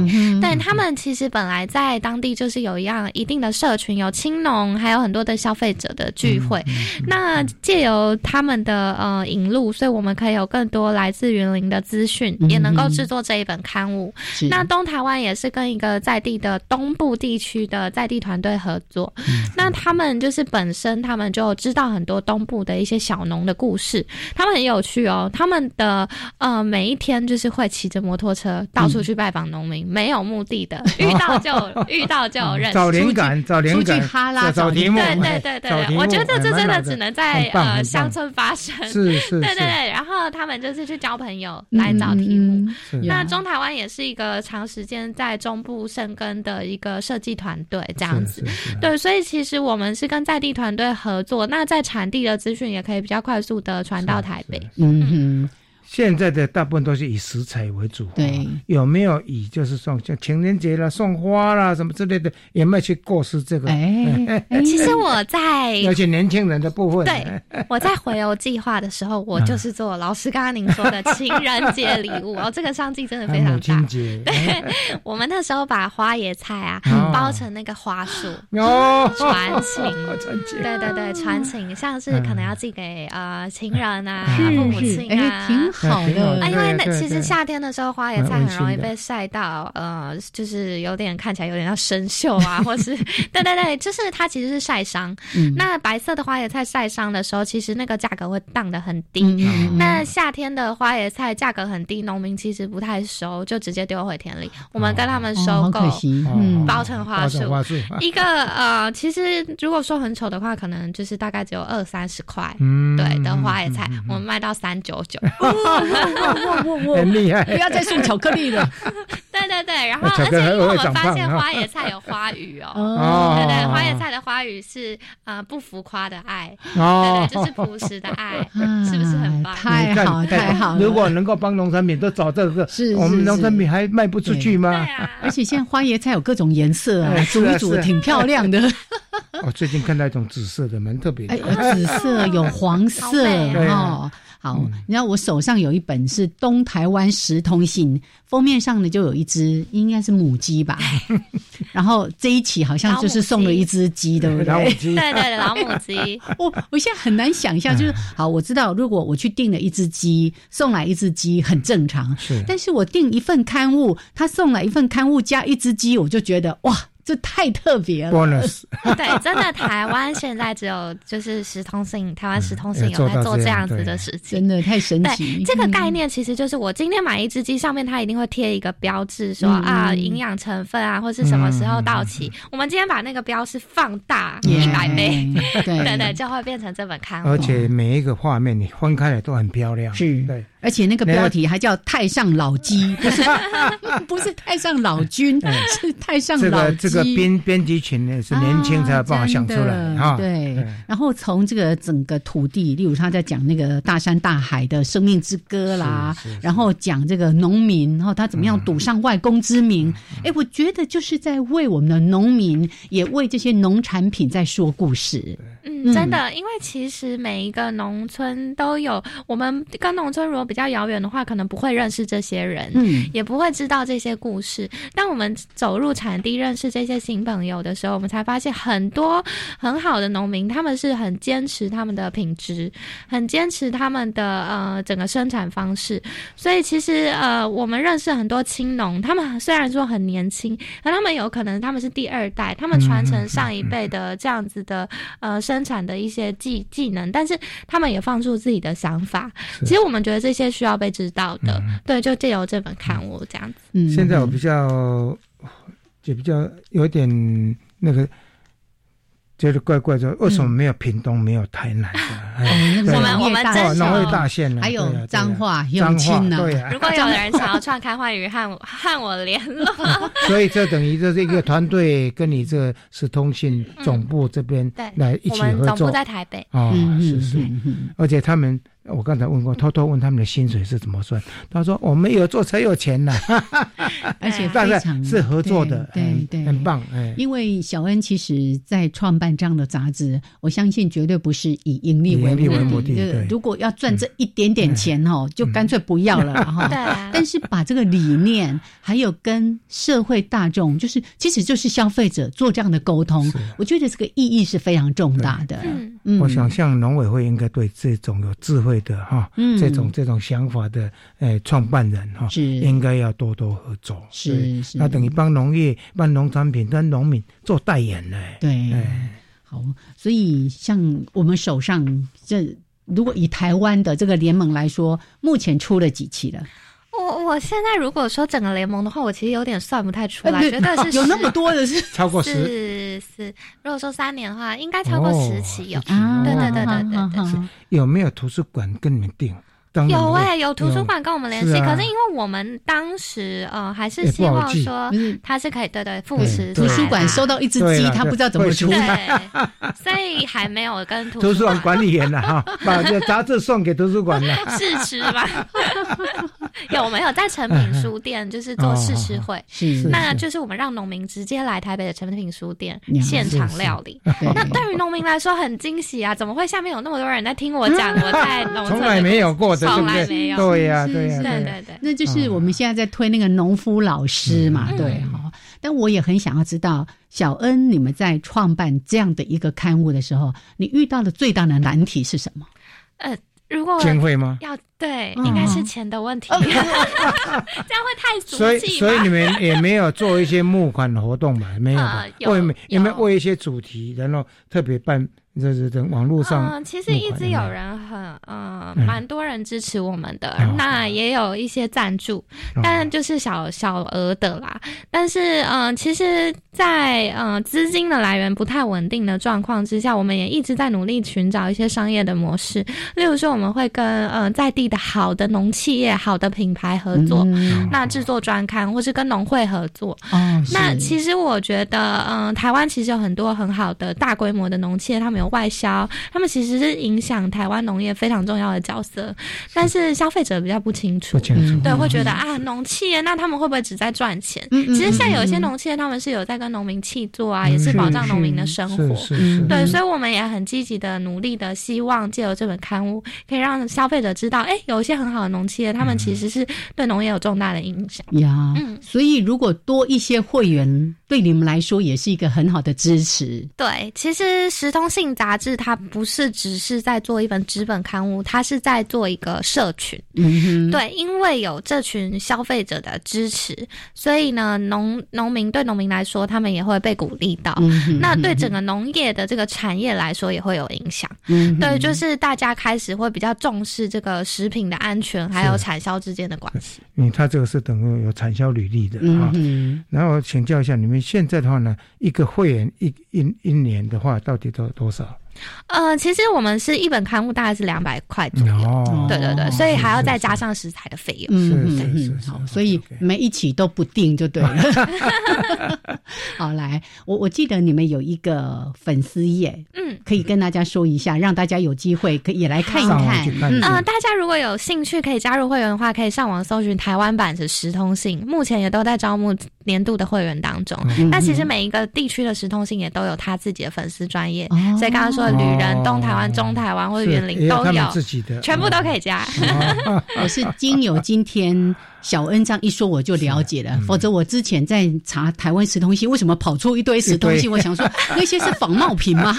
但他们其实本来在当地就是有一样一定的社群，有青农，还有很多的消费者的聚会。那借由由他们的呃引路，所以我们可以有更多来自云林的资讯，也能够制作这一本刊物。那东台湾也是跟一个在地的东部地区的在地团队合作，那他们就是本身他们就知道很多东部的一些小农的故事，他们很有趣哦。他们的呃每一天就是会骑着摩托车到处去拜访农民，没有目的的，遇到就 *laughs* 遇到就认识，找灵感，找灵感，哈拉找题目，对对对对，我觉得这真的只能在呃。乡村发生。是是，*laughs* 对对对，然后他们就是去交朋友来找题目。那中台湾也是一个长时间在中部生根的一个设计团队，这样子。对，所以其实我们是跟在地团队合作，那在产地的资讯也可以比较快速的传到台北。嗯哼。现在的大部分都是以食材为主，对，有没有以就是送像情人节啦、送花啦什么之类的，有没有去过失这个？*laughs* 哎，其实我在而且年轻人的部分，对，我在回游计划的时候，我就是做老师刚刚您说的情人节礼物 *laughs* 哦，这个商机真的非常大。对，*laughs* 我们那时候把花椰菜啊包成那个花束哦，传情，对对对，传情，像是可能要寄给呃情人啊、父母亲啊。好的啊，因为那其实夏天的时候，花椰菜很容易被晒到，呃，就是有点看起来有点要生锈啊，*laughs* 或是对对对，就是它其实是晒伤。那白色的花椰菜晒伤的时候，其实那个价格会荡得很低。那夏天的花椰菜价格很低，农民其实不太熟，就直接丢回田里。我们跟他们收购，嗯包成花束，一个呃，其实如果说很丑的话，可能就是大概只有二三十块，对的花椰菜，我们卖到三九九。*laughs* *laughs* 很厉害！不要再送巧克力了。*laughs* 对对对，然后 *laughs* 而且因为我们发现花椰菜有花语哦，对对，花椰菜的花语是呃不浮夸的爱，对对，就是朴实的爱，是不是很棒？太好太好！如果能够帮农产品都找这个，是我们农产品还卖不出去吗？对啊，而且现在花椰菜有各种颜色啊，煮一煮挺漂亮的。我 *laughs* 最近看到一种紫色的，蛮特别的，紫色有黄色 *laughs* 哦。好，你知道我手上有一本是东台湾时通信，封面上呢就有一只，应该是母鸡吧。*laughs* 然后这一期好像就是送了一只鸡，对不对？对对对，老母鸡。我我现在很难想象，就是好，我知道如果我去订了一只鸡，送来一只鸡很正常。是，但是我订一份刊物，他送来一份刊物加一只鸡，我就觉得哇。这太特别了。*laughs* 对，*laughs* 真的，台湾现在只有就是时通信，台湾时通信有在做这样子的事情，真的太神奇。这个概念其实就是我今天买一只鸡，上面它一定会贴一个标志，说啊营养成分啊，或是什么时候到期。我们今天把那个标识放大一百倍，对 *laughs* 对，就会变成这本刊物。而且每一个画面你分开来都很漂亮，是，对。而且那个标题还叫“太上老鸡”，不 *laughs* 是 *laughs* 不是太上老君，是太上老鸡。这个这个编编辑群呢是年轻才有办法想出来啊。对，然后从这个整个土地，例如他在讲那个大山大海的生命之歌啦，然后讲这个农民，然后他怎么样赌上外公之名。哎，我觉得就是在为我们的农民，也为这些农产品在说故事。嗯，真的，因为其实每一个农村都有，我们跟农村如果比较遥远的话，可能不会认识这些人，嗯，也不会知道这些故事。当我们走入产地，认识这些新朋友的时候，我们才发现很多很好的农民，他们是很坚持他们的品质，很坚持他们的呃整个生产方式。所以其实呃，我们认识很多青农，他们虽然说很年轻，但他们有可能他们是第二代，他们传承上一辈的这样子的呃。生产的一些技技能，但是他们也放出自己的想法。其实我们觉得这些需要被知道的，对，就借由这本刊物这样子。嗯，现在我比较就比较有点那个。觉得怪怪的，为什么没有屏东，没有台南的？*laughs* 我们我们真农业大县还有脏话、永清呢。对啊，如果有人想要串开话语，和 *laughs* 和我联络。所以这等于这是一个团队跟你这是通信总部这边来一起合作。总部在台北啊，是是，而且他们。我刚才问过，偷偷问他们的薪水是怎么算？他说：“我们有做才有钱呐。*laughs* ”而且非常是合作的，对对，很棒。哎，因为小恩其实在创办这样的杂志，我相信绝对不是以盈利为目的。对，如果要赚这一点点钱哦，就干脆不要了 *laughs* 哈。对。但是把这个理念，还有跟社会大众，就是其实就是消费者做这样的沟通，我觉得这个意义是非常重大的。嗯，我想像农委会应该对这种有智慧。的哈，嗯这种这种想法的诶，创办人哈，是应该要多多合作。是是，那等于帮农业、帮农产品、跟农民做代言呢。对，好，所以像我们手上这，如果以台湾的这个联盟来说，目前出了几期了？我我现在如果说整个联盟的话，我其实有点算不太出来，觉得是 *laughs* 有那么多的是超过十是是。如果说三年的话，应该超过十起有。对对对对对对。有没有图书馆跟你们订？有哎，有图书馆跟我们联系，可是因为我们当时呃还是希望说他是可以对对复持图书馆收到一只鸡，他不知道怎么处理，所以还没有跟图书馆管理员呢哈，*laughs* 把这杂志送给图书馆了试吃吧。*laughs* 有没有在成品书店就是做试吃会？*laughs* 是，那就是我们让农民直接来台北的成品书店现场料理。那对于农民来说很惊喜啊！怎么会下面有那么多人在听我讲我在农村？从来没有过。从来没有，对呀，对呀，对对对，那就是我们现在在推那个农夫老师嘛，对哈。但我也很想要知道，小恩，你们在创办这样的一个刊物的时候，你遇到的最大的难题是什么？呃，如果经费吗？要对，应该是钱的问题，*laughs* 这样会太俗气。所以，所以你们也没有做一些募款活动嘛？没有，为有没有为一些主题，然后特别办？这这这网络上，嗯，其实一直有人很，嗯，蛮多人支持我们的，那也有一些赞助，但就是小小额的啦。但是，嗯，其实，在嗯资金的来源不太稳定的状况之下，我们也一直在努力寻找一些商业的模式。例如说，我们会跟嗯在地的好的农企业、好的品牌合作，那制作专刊，或是跟农会合作。哦，那其实我觉得，嗯，台湾其实有很多很好的大规模的农企业，他们有外销，他们其实是影响台湾农业非常重要的角色，但是消费者比较不清楚，对，会觉得啊，农企业那他们会不会只在赚钱？其实像有一些农企业，他们是有在跟农民契作啊，也是保障农民的生活，对，所以我们也很积极的努力的，希望借由这本刊物，可以让消费者知道，哎，有一些很好的农企业，他们其实是对农业有重大的影响。呀。嗯，所以如果多一些会员，对你们来说也是一个很好的支持。对，其实时通性。杂志它不是只是在做一本纸本刊物，它是在做一个社群。嗯对，因为有这群消费者的支持，所以呢，农农民对农民来说，他们也会被鼓励到。那对整个农业的这个产业来说，也会有影响。嗯，对，就是大家开始会比较重视这个食品的安全，还有产销之间的关系。嗯，他这个是等于有产销履历的啊。嗯，然后请教一下，你们现在的话呢，一个会员一一一年的话，到底多多少？呃，其实我们是一本刊物大概是两百块左右，对对对，所以还要再加上食材的费用。嗯嗯，好，所以每一起都不定就对了。*laughs* *laughs* 好，来，我我记得你们有一个粉丝页，嗯，可以跟大家说一下，让大家有机会可以也来看一看。嗯，大家如果有兴趣可以加入会员的话，可以上网搜寻台湾版的时通信，目前也都在招募年度的会员当中。那其实每一个地区的时通信也都有他自己的粉丝专业，所以刚刚说。旅人、东台湾、中台湾或者园林都有，自己的全部都可以加。我是经由今天小恩这样一说，我就了解了。否则我之前在查台湾石通信，为什么跑出一堆石通信？我想说那些是仿冒品吗？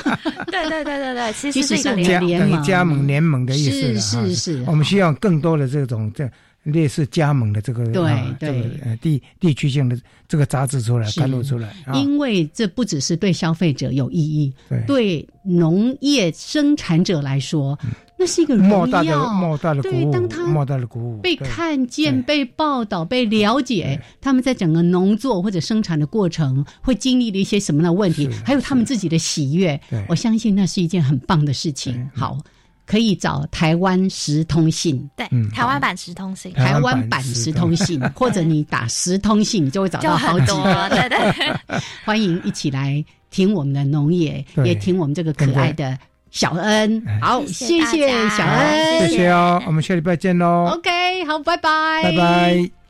对对对对对，其实是联盟加盟联盟的意思。是是是，我们需要更多的这种这。类似加盟的这个对对。呃地地区性的这个杂志出来刊录出来，因为这不只是对消费者有意义，对。农业生产者来说，那是一个莫大的莫大的鼓舞，当他莫大的鼓舞被看见、被报道、被了解，他们在整个农作或者生产的过程会经历了一些什么样的问题，还有他们自己的喜悦，我相信那是一件很棒的事情。好。可以找台湾十通信，对，台湾版十通信，台湾版十通信，或者你打十通信，你 *laughs* 就会找到好几个。对对，*laughs* 欢迎一起来听我们的农业，也听我们这个可爱的小恩。好，谢谢小恩，谢谢哦，我们下礼拜见喽。OK，好，拜拜，拜拜。